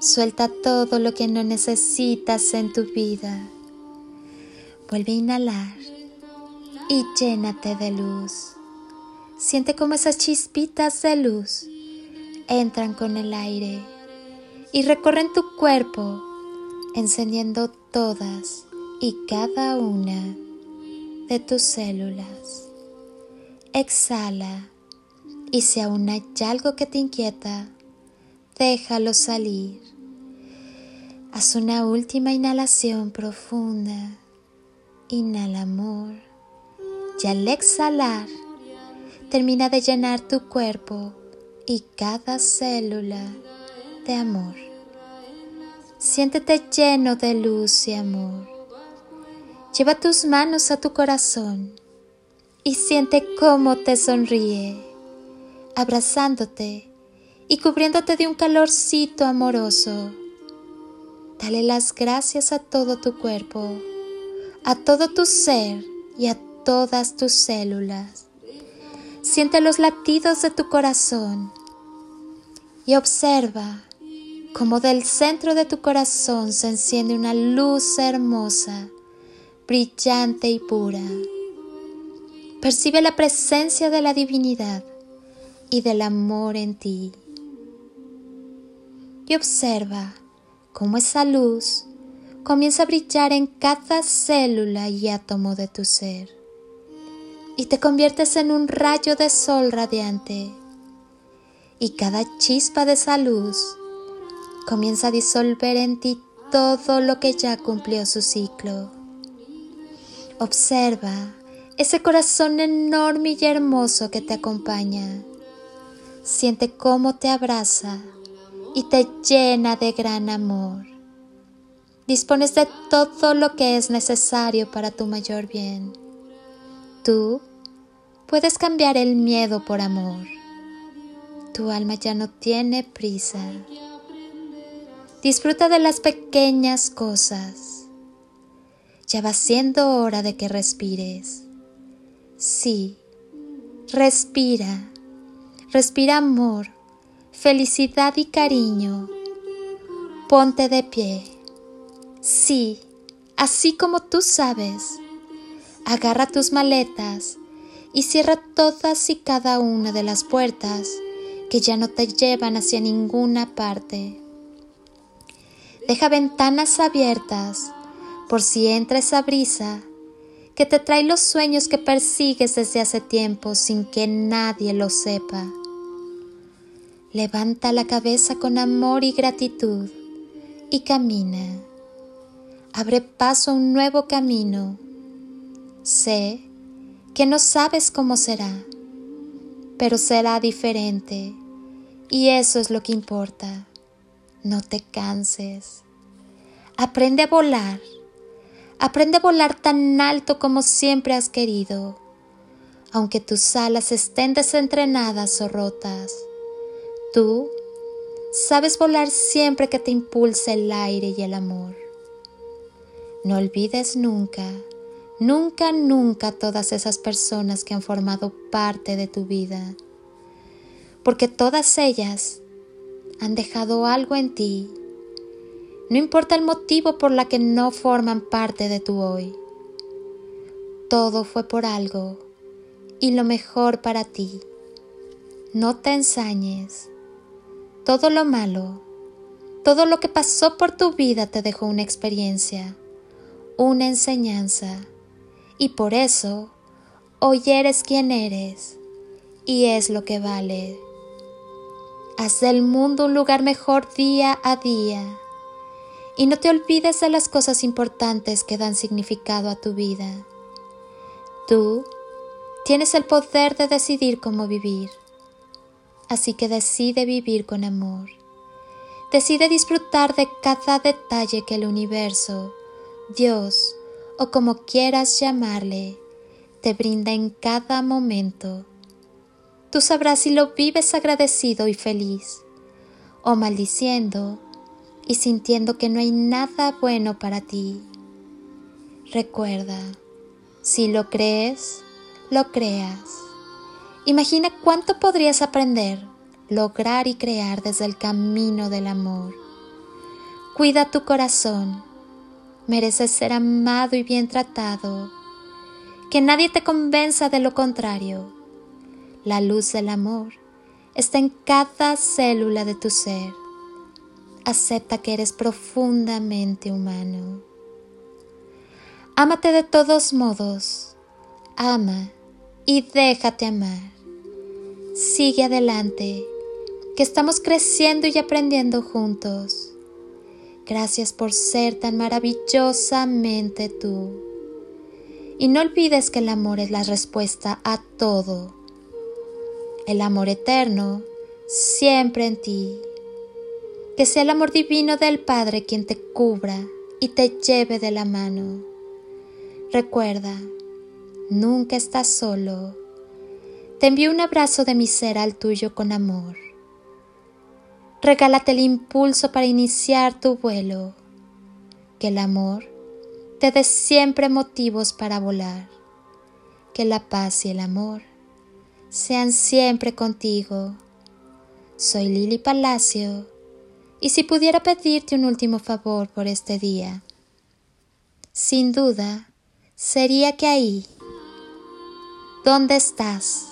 suelta todo lo que no necesitas en tu vida. Vuelve a inhalar y llénate de luz. Siente como esas chispitas de luz entran con el aire y recorren tu cuerpo, encendiendo todas y cada una de tus células. Exhala y si aún hay algo que te inquieta, déjalo salir. Haz una última inhalación profunda. Inhala amor. Y al exhalar, termina de llenar tu cuerpo y cada célula de amor. Siéntete lleno de luz y amor. Lleva tus manos a tu corazón y siente cómo te sonríe, abrazándote y cubriéndote de un calorcito amoroso. Dale las gracias a todo tu cuerpo, a todo tu ser y a todas tus células. Siente los latidos de tu corazón y observa cómo del centro de tu corazón se enciende una luz hermosa, brillante y pura. Percibe la presencia de la divinidad y del amor en ti y observa cómo esa luz comienza a brillar en cada célula y átomo de tu ser y te conviertes en un rayo de sol radiante y cada chispa de esa luz comienza a disolver en ti todo lo que ya cumplió su ciclo. Observa ese corazón enorme y hermoso que te acompaña. Siente cómo te abraza y te llena de gran amor. Dispones de todo lo que es necesario para tu mayor bien. Tú puedes cambiar el miedo por amor. Tu alma ya no tiene prisa. Disfruta de las pequeñas cosas. Ya va siendo hora de que respires. Sí, respira. Respira amor felicidad y cariño. Ponte de pie. Sí, así como tú sabes. Agarra tus maletas y cierra todas y cada una de las puertas que ya no te llevan hacia ninguna parte. Deja ventanas abiertas por si entra esa brisa que te trae los sueños que persigues desde hace tiempo sin que nadie lo sepa. Levanta la cabeza con amor y gratitud y camina. Abre paso a un nuevo camino. Sé que no sabes cómo será, pero será diferente y eso es lo que importa. No te canses. Aprende a volar. Aprende a volar tan alto como siempre has querido, aunque tus alas estén desentrenadas o rotas Tú sabes volar siempre que te impulse el aire y el amor. No olvides nunca, nunca, nunca todas esas personas que han formado parte de tu vida, porque todas ellas han dejado algo en ti. No importa el motivo por la que no forman parte de tu hoy. Todo fue por algo y lo mejor para ti. No te ensañes todo lo malo, todo lo que pasó por tu vida te dejó una experiencia, una enseñanza, y por eso hoy eres quien eres y es lo que vale. Haz del mundo un lugar mejor día a día y no te olvides de las cosas importantes que dan significado a tu vida. Tú tienes el poder de decidir cómo vivir. Así que decide vivir con amor. Decide disfrutar de cada detalle que el universo, Dios, o como quieras llamarle, te brinda en cada momento. Tú sabrás si lo vives agradecido y feliz, o maldiciendo y sintiendo que no hay nada bueno para ti. Recuerda, si lo crees, lo creas. Imagina cuánto podrías aprender, lograr y crear desde el camino del amor. Cuida tu corazón. Mereces ser amado y bien tratado. Que nadie te convenza de lo contrario. La luz del amor está en cada célula de tu ser. Acepta que eres profundamente humano. Ámate de todos modos. Ama y déjate amar. Sigue adelante, que estamos creciendo y aprendiendo juntos. Gracias por ser tan maravillosamente tú. Y no olvides que el amor es la respuesta a todo. El amor eterno siempre en ti. Que sea el amor divino del Padre quien te cubra y te lleve de la mano. Recuerda, nunca estás solo. Te envío un abrazo de mi ser al tuyo con amor. Regálate el impulso para iniciar tu vuelo. Que el amor te dé siempre motivos para volar. Que la paz y el amor sean siempre contigo. Soy Lili Palacio y si pudiera pedirte un último favor por este día, sin duda sería que ahí, donde estás,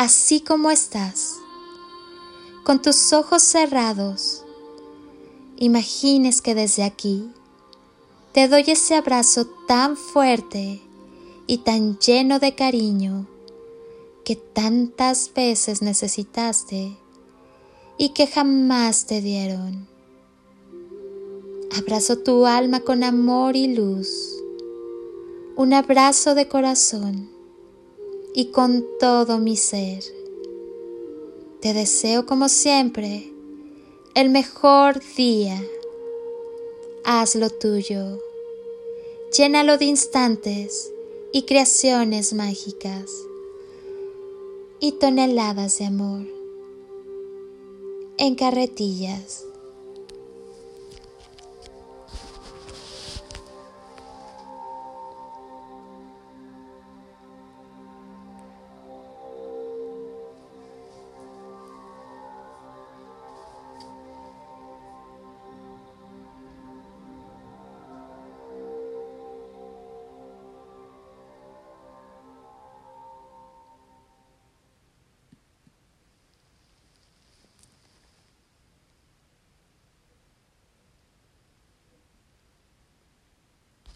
así como estás, con tus ojos cerrados, imagines que desde aquí te doy ese abrazo tan fuerte y tan lleno de cariño que tantas veces necesitaste y que jamás te dieron. Abrazo tu alma con amor y luz, un abrazo de corazón y con todo mi ser. Te deseo como siempre el mejor día. Hazlo tuyo. Llénalo de instantes y creaciones mágicas y toneladas de amor en carretillas.